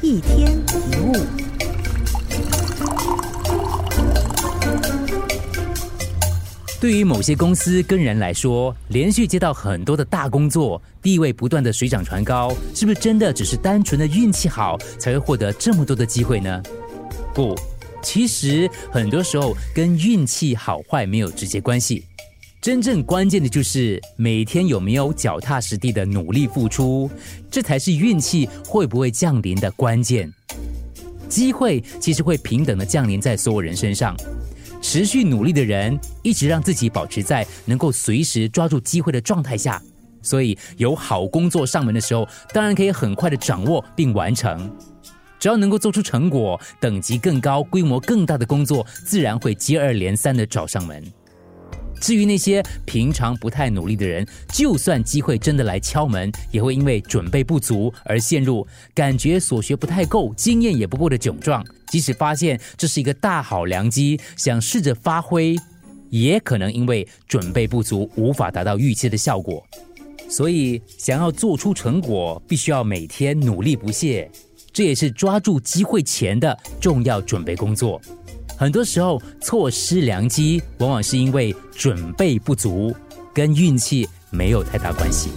一天一物。对于某些公司跟人来说，连续接到很多的大工作，地位不断的水涨船高，是不是真的只是单纯的运气好才会获得这么多的机会呢？不，其实很多时候跟运气好坏没有直接关系，真正关键的就是每天有没有脚踏实地的努力付出，这才是运气会不会降临的关键。机会其实会平等的降临在所有人身上。持续努力的人，一直让自己保持在能够随时抓住机会的状态下，所以有好工作上门的时候，当然可以很快的掌握并完成。只要能够做出成果，等级更高、规模更大的工作，自然会接二连三的找上门。至于那些平常不太努力的人，就算机会真的来敲门，也会因为准备不足而陷入感觉所学不太够、经验也不够的窘状。即使发现这是一个大好良机，想试着发挥，也可能因为准备不足，无法达到预期的效果。所以，想要做出成果，必须要每天努力不懈，这也是抓住机会前的重要准备工作。很多时候错失良机，往往是因为准备不足，跟运气没有太大关系。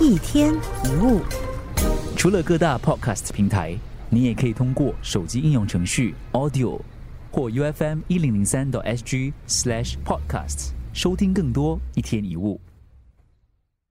一天一物，除了各大 podcast 平台，你也可以通过手机应用程序 Audio 或 U F M 一零零三 SG slash podcasts 收听更多一天一物。